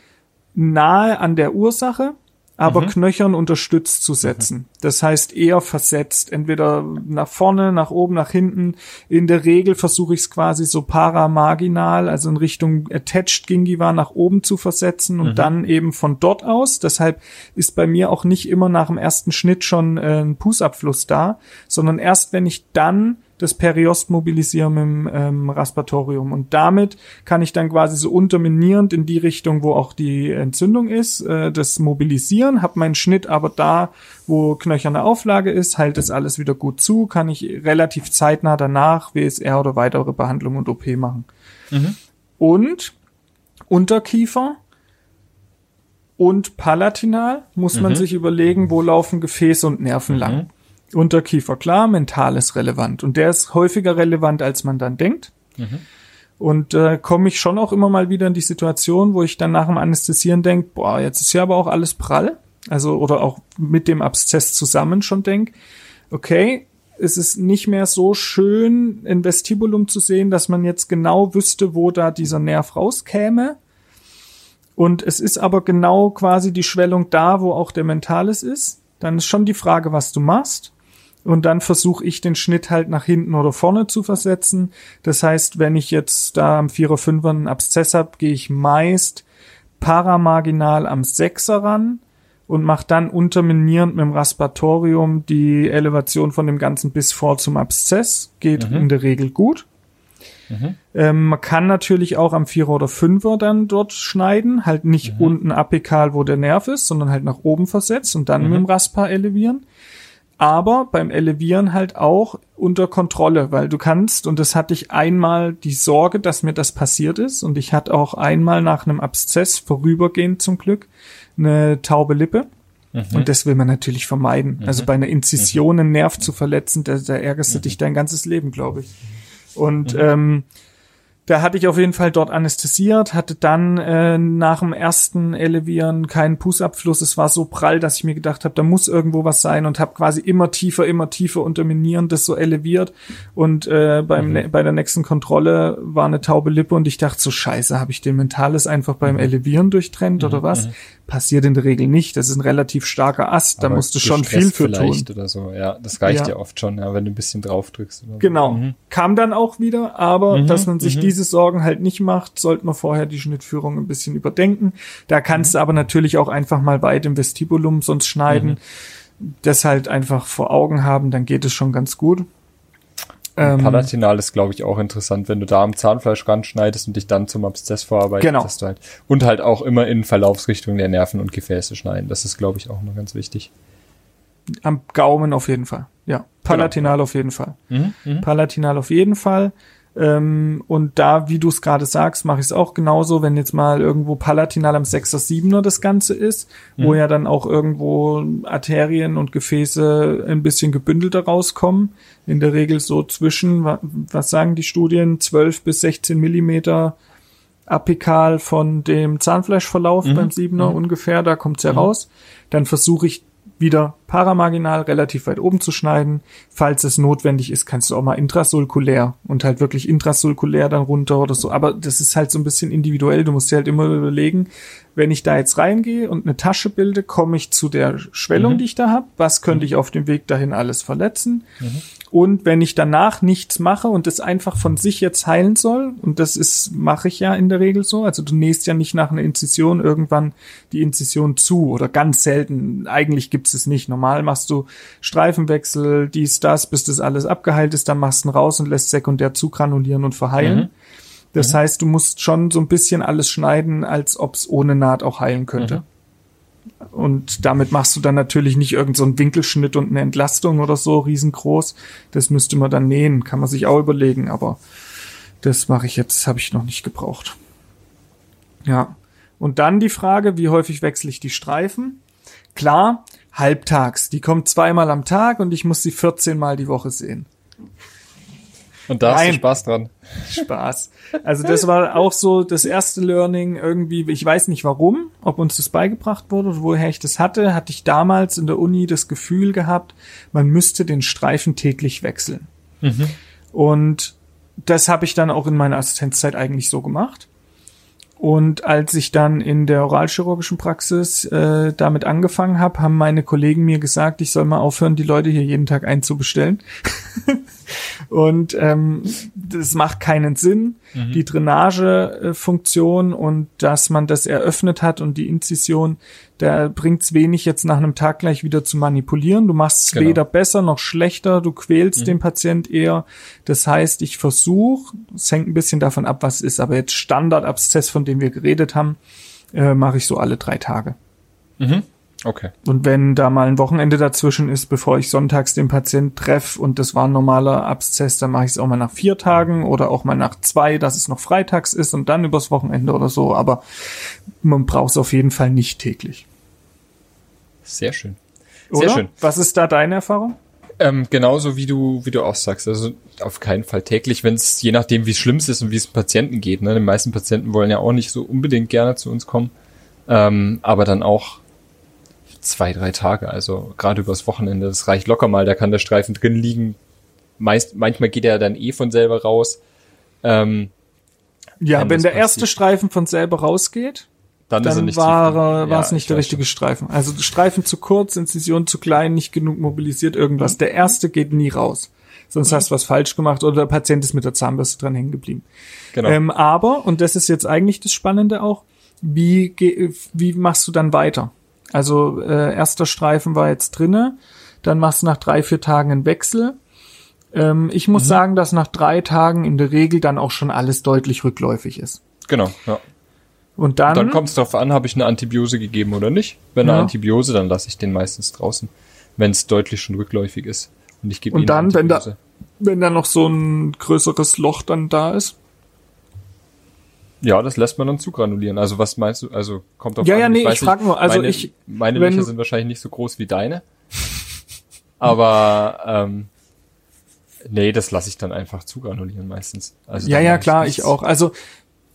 nahe an der Ursache, aber Mhm. knöchern unterstützt zu setzen. Das heißt eher versetzt, entweder nach vorne, nach oben, nach hinten. In der Regel versuche ich es quasi so paramarginal, also in Richtung attached gingiva nach oben zu versetzen und Mhm. dann eben von dort aus. Deshalb ist bei mir auch nicht immer nach dem ersten Schnitt schon äh, ein Pußabfluss da, sondern erst wenn ich dann das Periost mobilisiere mit dem ähm, Raspatorium. Und damit kann ich dann quasi so unterminierend in die Richtung, wo auch die Entzündung ist, äh, das mobilisieren, habe meinen Schnitt aber da, wo knöcherne Auflage ist, heilt das alles wieder gut zu, kann ich relativ zeitnah danach WSR oder weitere Behandlung und OP machen. Mhm. Und Unterkiefer und palatinal muss man Mhm. sich überlegen, wo laufen Gefäße und Nerven lang. Unterkiefer, klar, mental ist relevant. Und der ist häufiger relevant, als man dann denkt. Mhm. Und äh, komme ich schon auch immer mal wieder in die Situation, wo ich dann nach dem Anästhesieren denke, boah, jetzt ist ja aber auch alles prall. Also, oder auch mit dem Abszess zusammen schon denk, okay, es ist nicht mehr so schön, ein Vestibulum zu sehen, dass man jetzt genau wüsste, wo da dieser Nerv rauskäme. Und es ist aber genau quasi die Schwellung da, wo auch der Mentales ist. Dann ist schon die Frage, was du machst. Und dann versuche ich den Schnitt halt nach hinten oder vorne zu versetzen. Das heißt, wenn ich jetzt da am 4er, 5er einen Abszess habe, gehe ich meist paramarginal am 6er ran und mache dann unterminierend mit dem Raspatorium die Elevation von dem Ganzen bis vor zum Abszess. Geht Mhm. in der Regel gut. Mhm. Ähm, man kann natürlich auch am Vierer oder Fünfer dann dort schneiden, halt nicht Mhm. unten apikal, wo der Nerv ist, sondern halt nach oben versetzt und dann Mhm. mit dem Raspa elevieren. Aber beim Elevieren halt auch unter Kontrolle, weil du kannst, und das hatte ich einmal die Sorge, dass mir das passiert ist, und ich hatte auch einmal nach einem Abszess, vorübergehend zum Glück, eine taube Lippe. Mhm. Und das will man natürlich vermeiden. Also bei einer Inzision einen Nerv zu verletzen, da, da ärgerst du dich dein ganzes Leben, glaube ich. Und ähm, da hatte ich auf jeden Fall dort anästhesiert, hatte dann äh, nach dem ersten Elevieren keinen Pussabfluss. Es war so prall, dass ich mir gedacht habe, da muss irgendwo was sein und habe quasi immer tiefer, immer tiefer unterminieren das so eleviert. Und äh, beim, ne bei der nächsten Kontrolle war eine taube Lippe und ich dachte so, scheiße, habe ich den Mentales einfach beim Elevieren durchtrennt oder was? Passiert in der Regel nicht. Das ist ein relativ starker Ast, da Aber musst du schon viel für tun. Oder so. Ja, das reicht Ja. ja, oft schon, ja, wenn du ein bisschen drauf drückst. So. Genau. Mhm. Kam dann auch wieder, aber dass man sich mhm. diese Sorgen halt nicht macht, sollte man vorher die Schnittführung ein bisschen überdenken. Da kannst Mhm. du aber natürlich auch einfach mal weit im Vestibulum sonst schneiden. Mhm. Das halt einfach vor Augen haben, dann geht es schon ganz gut. Ähm, Palatinal ist, glaube ich, auch interessant, wenn du da am Zahnfleisch ranschneidest und dich dann zum Abszess vorarbeitest. Genau. dass du halt, und halt auch immer in Verlaufsrichtung der Nerven und Gefäße schneiden. Das ist, glaube ich, auch immer ganz wichtig. am Gaumen auf jeden Fall. Ja. Palatinal auf jeden Fall. Mhm. Palatinal auf jeden Fall. Ähm, und da, wie du es gerade sagst, mache ich es auch genauso, wenn jetzt mal irgendwo Palatinal am 6er, 7er das Ganze ist, wo ja dann auch irgendwo Arterien und Gefäße ein bisschen gebündelter rauskommen. In der Regel so zwischen, wa- was sagen die Studien, 12 bis 16 Millimeter apikal von dem Zahnfleischverlauf beim Siebener ungefähr, da kommt's ja raus. Dann versuche ich wieder paramarginal relativ weit oben zu schneiden. Falls es notwendig ist, kannst du auch mal intrasulkulär und halt wirklich intrasulkulär dann runter oder so. Aber das ist halt so ein bisschen individuell. Du musst dir halt immer überlegen, wenn ich da jetzt reingehe und eine Tasche bilde, komme ich zu der Schwellung, die ich da habe. Was könnte ich auf dem Weg dahin alles verletzen? Und wenn ich danach nichts mache und es einfach von sich jetzt heilen soll, und das ist, mache ich ja in der Regel so, also du nähst ja nicht nach einer Inzision irgendwann die Inzision zu oder ganz selten, eigentlich gibt's es nicht. Normal machst du Streifenwechsel, dies, das, bis das alles abgeheilt ist, dann machst du ihn raus und lässt sekundär zugranulieren und verheilen. Das heißt, du musst schon so ein bisschen alles schneiden, als ob's ohne Naht auch heilen könnte. Und damit machst du dann natürlich nicht irgendeinen so Winkelschnitt und eine Entlastung oder so riesengroß. Das müsste man dann nähen, kann man sich auch überlegen, aber das mache ich jetzt, habe ich noch nicht gebraucht. Ja. Und dann die Frage, wie häufig wechsle ich die Streifen? Klar, halbtags. Die kommt zweimal am Tag und ich muss sie 14 Mal die Woche sehen. Und da hast Nein. du Spaß dran. Spaß. Also das war auch so das erste Learning irgendwie, ich weiß nicht warum, ob uns das beigebracht wurde oder woher ich das hatte, hatte ich damals in der Uni das Gefühl gehabt, man müsste den Streifen täglich wechseln. Und das habe ich dann auch in meiner Assistenzzeit eigentlich so gemacht. Und als ich dann in der oralchirurgischen Praxis äh, damit angefangen habe, haben meine Kollegen mir gesagt, ich soll mal aufhören, die Leute hier jeden Tag einzubestellen. und ähm, das macht keinen Sinn. Die Drainagefunktion und dass man das eröffnet hat und die Inzision, da bringt's wenig jetzt nach einem Tag gleich wieder zu manipulieren. Du machst es Genau. weder besser noch schlechter, du quälst den Patient eher. Das heißt, ich versuche, es hängt ein bisschen davon ab, was es ist, aber jetzt Standardabszess, von dem wir geredet haben, äh, mache ich so alle drei Tage. Okay. Und wenn da mal ein Wochenende dazwischen ist, bevor ich sonntags den Patient treffe und das war ein normaler Abszess, dann mache ich es auch mal nach vier Tagen oder auch mal nach zwei, dass es noch freitags ist und dann übers Wochenende oder so. Aber man braucht es auf jeden Fall nicht täglich. Sehr schön. Oder? Sehr schön. Was ist da deine Erfahrung? Ähm, genauso wie du, wie du auch sagst. Also auf keinen Fall täglich, wenn es je nachdem, wie schlimm es ist und wie es dem Patienten geht. Ne? Die meisten Patienten wollen ja auch nicht so unbedingt gerne zu uns kommen. Ähm, aber dann auch zwei, drei Tage. Also gerade übers Wochenende, das reicht locker mal. Da kann der Streifen drin liegen. Meist, manchmal geht er dann eh von selber raus. Ähm, Ja, Wenn der erste passiert. Streifen von selber rausgeht, dann, ist dann nicht war, es Ja, nicht ich der richtige Streifen. Also Streifen zu kurz, Inzision zu klein, nicht genug mobilisiert, irgendwas. Der erste geht nie raus. Sonst hast du was falsch gemacht oder der Patient ist mit der Zahnbürste dran hängen geblieben. Genau. Ähm, aber, und das ist jetzt eigentlich das Spannende auch, wie, wie machst du dann weiter? Also äh, erster Streifen war jetzt drinne, dann machst du nach drei, vier Tagen einen Wechsel. Ähm, ich Mhm. muss sagen, dass nach drei Tagen in der Regel dann auch schon alles deutlich rückläufig ist. genau. Ja. Und dann, Dann kommt es darauf an, habe ich eine Antibiose gegeben oder nicht. Wenn eine Ja. Antibiose, dann lasse ich den meistens draußen. wenn es deutlich schon rückläufig ist. Und ich gebe Und dann, wenn da, wenn da noch so ein größeres Loch dann da ist? Ja, das lässt man dann zugranulieren. Also was meinst du? Also kommt auf Ja, an. ja, nee, ich frag nicht, nur, also meine, ich- meine Löcher sind wahrscheinlich nicht so groß wie deine. Aber ähm, nee, das lasse ich dann einfach zugranulieren meistens. Also Ja, ja, ich klar, ich auch. Also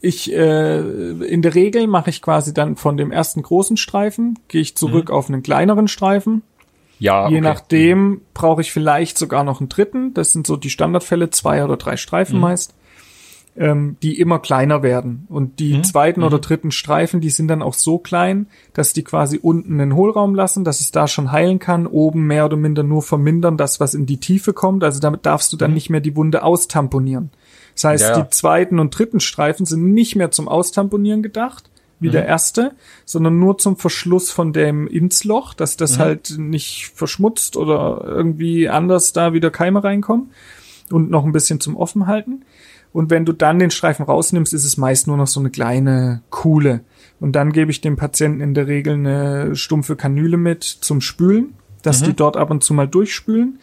ich äh, in der Regel mache ich quasi dann von dem ersten großen Streifen gehe ich zurück auf einen kleineren Streifen. Ja, Je okay. nachdem brauche ich vielleicht sogar noch einen dritten. Das sind so die Standardfälle, zwei oder drei Streifen meist, ähm, die immer kleiner werden. Und die zweiten oder dritten Streifen, die sind dann auch so klein, dass die quasi unten einen Hohlraum lassen, dass es da schon heilen kann, oben mehr oder minder nur vermindern, das, was in die Tiefe kommt. Also damit darfst du dann nicht mehr die Wunde austamponieren. Das heißt, Ja, die zweiten und dritten Streifen sind nicht mehr zum Austamponieren gedacht, wie der erste, sondern nur zum Verschluss von dem Insloch, dass das halt nicht verschmutzt oder irgendwie anders da wieder Keime reinkommen und noch ein bisschen zum Offenhalten. Und wenn du dann den Streifen rausnimmst, ist es meist nur noch so eine kleine Kuhle. Und dann gebe ich dem Patienten in der Regel eine stumpfe Kanüle mit zum Spülen, dass die dort ab und zu mal durchspülen.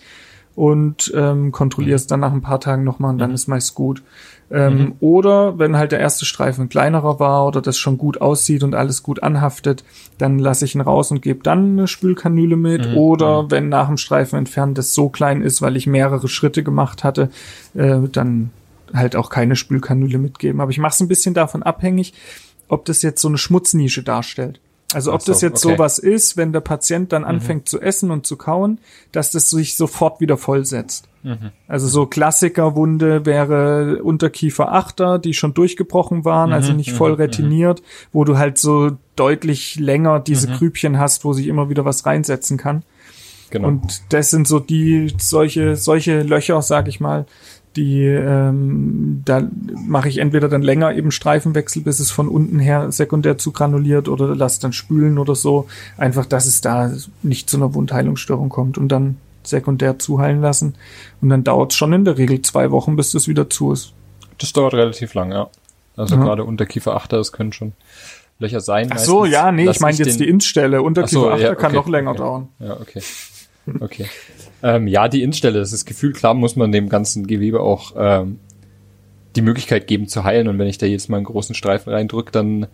Und ähm, kontrollierst dann nach ein paar Tagen nochmal und dann ist meist gut. Ähm, Oder wenn halt der erste Streifen kleinerer war oder das schon gut aussieht und alles gut anhaftet, dann lasse ich ihn raus und gebe dann eine Spülkanüle mit. Oder wenn nach dem Streifen entfernt das so klein ist, weil ich mehrere Schritte gemacht hatte, äh, dann halt auch keine Spülkanüle mitgeben. Aber ich mache es ein bisschen davon abhängig, ob das jetzt so eine Schmutznische darstellt. Also ob so, das jetzt okay. sowas ist, wenn der Patient dann anfängt zu essen und zu kauen, dass das sich sofort wieder vollsetzt. Also so Klassikerwunde wäre Unterkiefer Achter, die schon durchgebrochen waren, also nicht voll retiniert, wo du halt so deutlich länger diese Grübchen hast, wo sich immer wieder was reinsetzen kann. Genau. Und das sind so die solche solche Löcher, sag ich mal, die ähm, da mache ich entweder dann länger eben Streifenwechsel, bis es von unten her sekundär zu granuliert oder lass dann spülen oder so, einfach, dass es da nicht zu einer Wundheilungsstörung kommt und dann sekundär zuheilen lassen und dann dauert es schon in der Regel zwei Wochen, bis das wieder zu ist. Das dauert relativ lang, ja. Also Ja. gerade Unterkiefer Achter, das können schon Löcher sein. Ach so, ja, nee, ich meine jetzt den- die Innenstelle. Unterkiefer Ach so, ja, kann okay, noch länger okay. dauern. Ja, okay. Okay. ähm, ja, die Innenstelle, das ist Gefühl, klar muss man dem ganzen Gewebe auch ähm, die Möglichkeit geben zu heilen. Und wenn ich da jetzt mal einen großen Streifen reindrücke, dann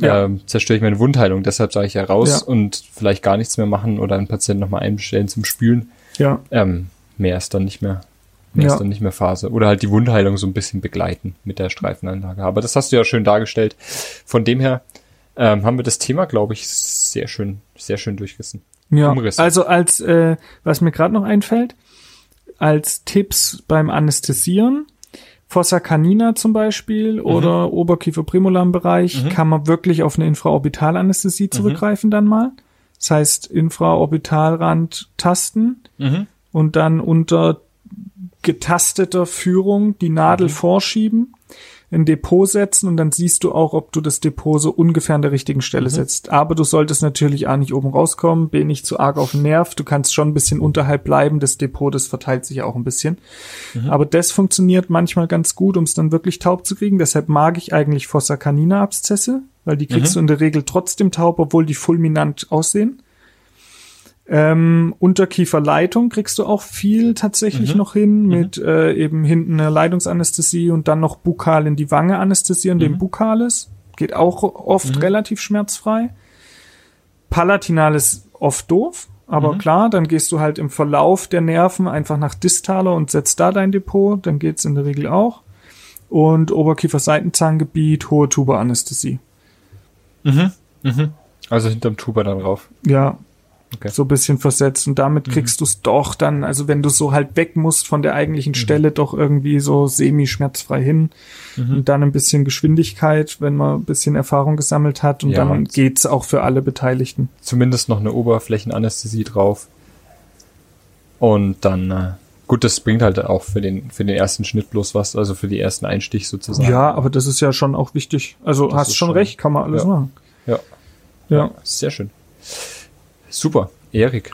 Ja. ähm, zerstöre ich meine Wundheilung. Deshalb sage ich ja raus Ja. und vielleicht gar nichts mehr machen oder einen Patienten nochmal einbestellen zum Spülen. Ja, Ähm, mehr ist dann nicht mehr. Mehr Ja. ist dann nicht mehr Phase. Oder halt die Wundheilung so ein bisschen begleiten mit der Streifenanlage. Aber das hast du ja schön dargestellt. Von dem her ähm, haben wir das Thema, glaube ich, sehr schön, sehr schön durchgerissen. Ja, Umriss. also als, äh, was mir gerade noch einfällt, als Tipps beim Anästhesieren, Fossa canina zum Beispiel Mhm. oder Oberkiefer-Prämolar-Bereich kann man wirklich auf eine Infraorbitalanästhesie Mhm. zurückgreifen dann mal. Das heißt, Infraorbitalrand tasten Mhm. und dann unter getasteter Führung die Nadel Mhm. vorschieben, ein Depot setzen und dann siehst du auch, ob du das Depot so ungefähr an der richtigen Stelle Mhm. setzt. Aber du solltest natürlich A nicht oben rauskommen, B nicht zu arg auf den Nerv. Du kannst schon ein bisschen unterhalb bleiben. Das Depot, das verteilt sich ja auch ein bisschen. Mhm. Aber das funktioniert manchmal ganz gut, um es dann wirklich taub zu kriegen. Deshalb mag ich eigentlich Fossa canina Abszesse, weil die kriegst Mhm. du in der Regel trotzdem taub, obwohl die fulminant aussehen. Ähm, Unterkieferleitung kriegst du auch viel tatsächlich noch hin mit äh, eben hinten eine Leitungsanästhesie und dann noch bukal in die Wange anästhesieren, dem Bukales. Geht auch oft relativ schmerzfrei. Palatinal ist oft doof, aber klar, dann gehst du halt im Verlauf der Nerven einfach nach Distaler und setzt da dein Depot, dann geht's in der Regel auch. Und Oberkiefer-Seitenzahngebiet, hohe Tuba-Anästhesie. Also hinterm Tuba dann rauf. Ja. Okay. So ein bisschen versetzt. Und damit kriegst du es doch dann, also wenn du so halt weg musst von der eigentlichen Stelle, doch irgendwie so semi-schmerzfrei hin. Und dann ein bisschen Geschwindigkeit, wenn man ein bisschen Erfahrung gesammelt hat. Und Ja. dann geht's auch für alle Beteiligten. Zumindest noch eine Oberflächenanästhesie drauf. Und dann, äh, gut, das bringt halt auch für den, für den ersten Schnitt bloß was, also für die ersten Einstich sozusagen. Ja, aber das ist ja schon auch wichtig. Also Das hast schon recht, kann man alles ja. machen. Ja, Ja, sehr schön. Super. Erik.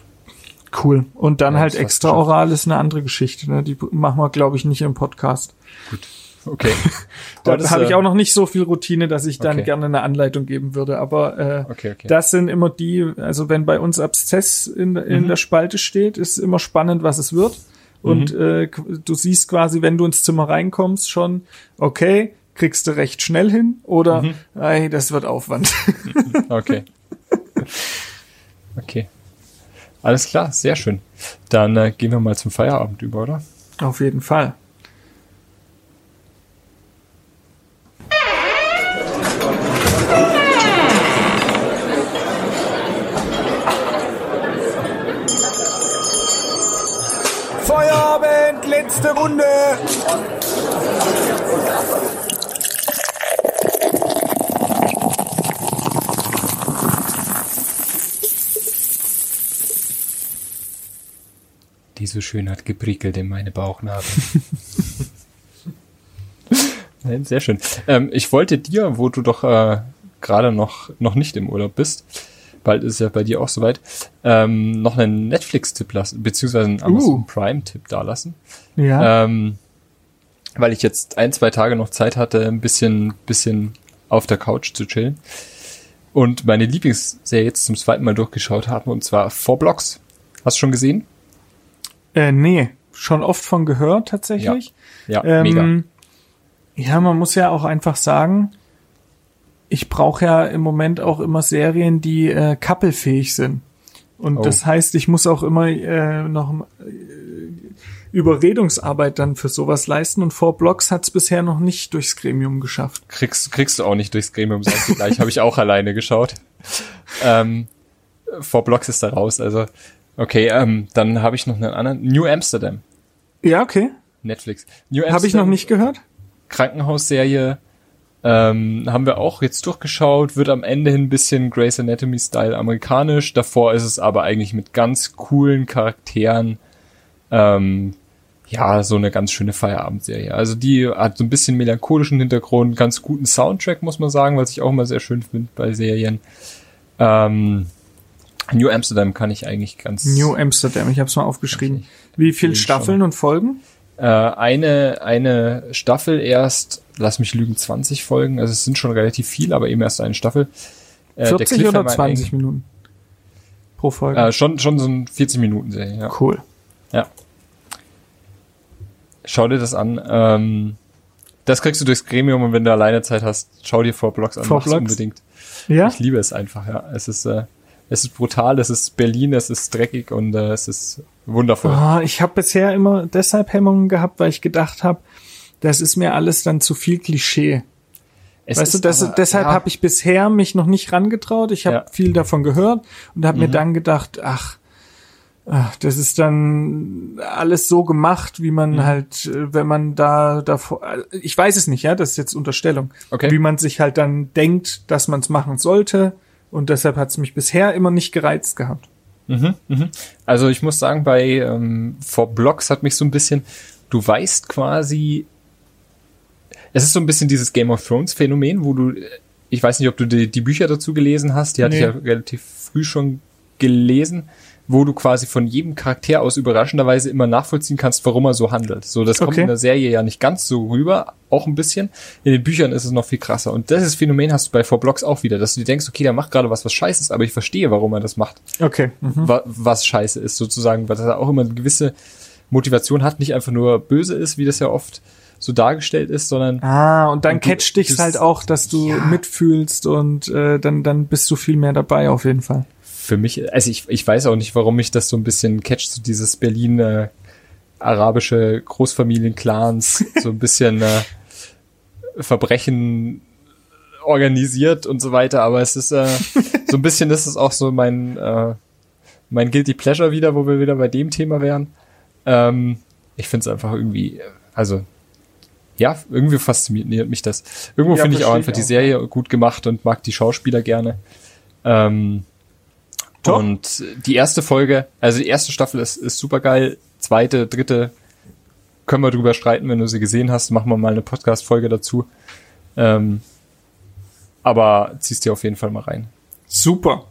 cool. Und dann Ja, halt du extraoral ist eine andere Geschichte. Ne? Die machen wir, glaube ich, nicht im Podcast. Gut. Okay. Da habe ich äh, auch noch nicht so viel Routine, dass ich dann Okay. gerne eine Anleitung geben würde. Aber äh, Okay, okay. das sind immer die, also wenn bei uns Abszess in, in Mhm. der Spalte steht, ist immer spannend, was es wird. Und Mhm. äh, du siehst quasi, wenn du ins Zimmer reinkommst, schon, okay, kriegst du recht schnell hin oder Mhm. ey, das wird Aufwand. Okay. Okay. Alles klar, sehr schön. Dann äh, gehen wir mal zum Feierabend über, oder? Auf jeden Fall. Feierabend, letzte Runde. Die so schön hat geprickelt in meine Bauchnabel. Nein, sehr schön. Ähm, ich wollte dir, wo du doch äh, gerade noch, noch nicht im Urlaub bist, bald ist ja bei dir auch soweit, ähm, noch einen Netflix-Tipp lassen, beziehungsweise einen Amazon Uh. Prime-Tipp da lassen. Ja. Ähm, weil ich jetzt ein, zwei Tage noch Zeit hatte, ein bisschen, bisschen auf der Couch zu chillen. Und meine Lieblingsserie jetzt zum zweiten Mal durchgeschaut haben, und zwar Four Blocks. Hast du schon gesehen? Äh, nee, schon oft von gehört tatsächlich. Ja, Ähm, mega. Ja, man muss ja auch einfach sagen, ich brauche ja im Moment auch immer Serien, die äh, couplefähig sind. Und Oh. das heißt, ich muss auch immer äh, noch äh, Überredungsarbeit dann für sowas leisten. Und Four Blocks hat es bisher noch nicht durchs Gremium geschafft. Kriegst, kriegst du auch nicht durchs Gremium, sag ich dir gleich. Habe ich auch alleine geschaut. Ähm, Four Blocks ist da raus, also okay, ähm, dann habe ich noch einen anderen. New Amsterdam, Ja, okay. Netflix. New Habe ich noch nicht gehört. Krankenhausserie ähm, haben wir auch jetzt durchgeschaut, wird am Ende hin ein bisschen Grey's Anatomy-Style amerikanisch. Davor ist es aber eigentlich mit ganz coolen Charakteren. Ähm, ja, so eine ganz schöne Feierabendserie. Also die hat so ein bisschen melancholischen Hintergrund, ganz guten Soundtrack, muss man sagen, was ich auch immer sehr schön finde bei Serien. Ähm, New Amsterdam kann ich eigentlich ganz New Amsterdam, ich habe es mal aufgeschrieben. Wie viele Schon. Staffeln und Folgen? Äh, eine, eine Staffel erst, lass mich lügen, 20 Folgen. Also es sind schon relativ viel, aber eben erst eine Staffel. Äh, der 40 oder Cliffhanger 20 Minuten pro Folge? Äh, schon, schon so ein 40 Minuten Serie, ja. cool. ja. Schau dir das an. Ähm, das kriegst du durchs Gremium und wenn du alleine Zeit hast, schau dir Four Blocks an. Mach's Blocks? unbedingt. Ja? Ich liebe es einfach, ja. Es ist, äh, es ist brutal, es ist Berlin, es ist dreckig und äh, es ist wundervoll. Ah, ich habe bisher immer deshalb Hemmungen gehabt, weil ich gedacht habe, das ist mir alles dann zu viel Klischee. Es weißt du, das, aber- deshalb ja. habe ich bisher mich noch nicht rangetraut. Ich habe Ja. viel davon gehört und habe mir Mhm. dann gedacht, ach, ach, das ist dann alles so gemacht, wie Mhm. man halt, äh, wenn man da davor, äh, ich weiß es nicht, ja, das ist jetzt Unterstellung, Okay. wie man sich halt dann denkt, dass man es machen sollte. Und deshalb hat es mich bisher immer nicht gereizt gehabt. Mhm, mhm. Also ich muss sagen, bei ähm, For Blocks hat mich so ein bisschen, du weißt quasi, es ist so ein bisschen dieses Game of Thrones Phänomen, wo du, ich weiß nicht, ob du die, die Bücher dazu gelesen hast, die hatte ich Nee. ja relativ früh schon gelesen, wo du quasi von jedem Charakter aus überraschenderweise immer nachvollziehen kannst, warum er so handelt. So, das kommt Okay. in der Serie ja nicht ganz so rüber, auch ein bisschen. In den Büchern ist es noch viel krasser. Und das Phänomen hast du bei For Blocks auch wieder, dass du dir denkst, okay, der macht gerade was, was scheiße ist, aber ich verstehe, warum er das macht Okay. Mhm. wa was scheiße ist, sozusagen, weil er auch immer eine gewisse Motivation hat, nicht einfach nur böse ist, wie das ja oft so dargestellt ist, sondern Ah, und dann Und catcht dich halt auch, dass du Ja. mitfühlst und äh, dann, dann bist du viel mehr dabei auf jeden Fall. Für mich, also ich, ich weiß auch nicht, warum mich das so ein bisschen catcht, so dieses Berlin äh, arabische Großfamilienclans, so ein bisschen äh, Verbrechen organisiert und so weiter, aber es ist äh, so ein bisschen, das ist auch so mein äh, mein Guilty Pleasure wieder, wo wir wieder bei dem Thema wären. Ähm, ich finde es einfach irgendwie, also ja, irgendwie fasziniert mich das. Irgendwo Ja, finde ich auch einfach die auch. Serie gut gemacht und mag die Schauspieler gerne. Ähm, Top. und die erste Folge, also die erste Staffel ist, ist super geil. Zweite, dritte können wir drüber streiten, wenn du sie gesehen hast. Machen wir mal eine Podcast-Folge dazu. Ähm, aber ziehst dir auf jeden Fall mal rein. Super.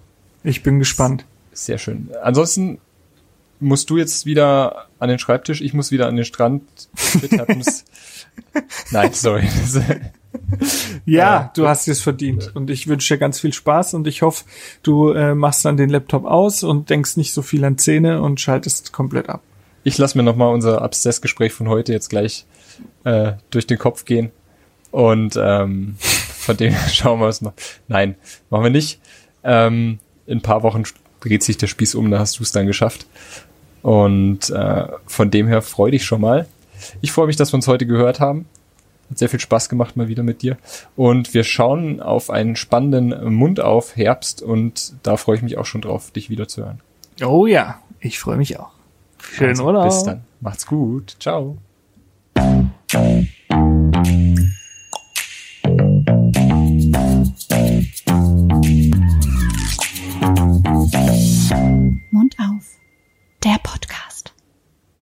Ich bin gespannt. Sehr schön. Ansonsten musst du jetzt wieder an den Schreibtisch, ich muss wieder an den Strand. Nein, sorry. ja, äh, du hast es verdient und ich wünsche dir ganz viel Spaß und ich hoffe, du äh, machst dann den Laptop aus und denkst nicht so viel an Zähne und schaltest komplett ab. Ich lasse mir nochmal unser Abszessgespräch von heute jetzt gleich äh, durch den Kopf gehen und ähm, von dem schauen wir es noch. Nein, machen wir nicht. Ähm, in ein paar Wochen dreht sich der Spieß um, da hast du es dann geschafft. Und äh, von dem her freu dich schon mal. Ich freue mich, dass wir uns heute gehört haben. Hat sehr viel Spaß gemacht mal wieder mit dir. Und wir schauen auf einen spannenden Mund auf Herbst und da freue ich mich auch schon drauf, dich wieder zu hören. Oh ja, ich freue mich auch. Schönen also, Urlaub. Bis dann. Macht's gut. Ciao. Mund auf. Der Podcast.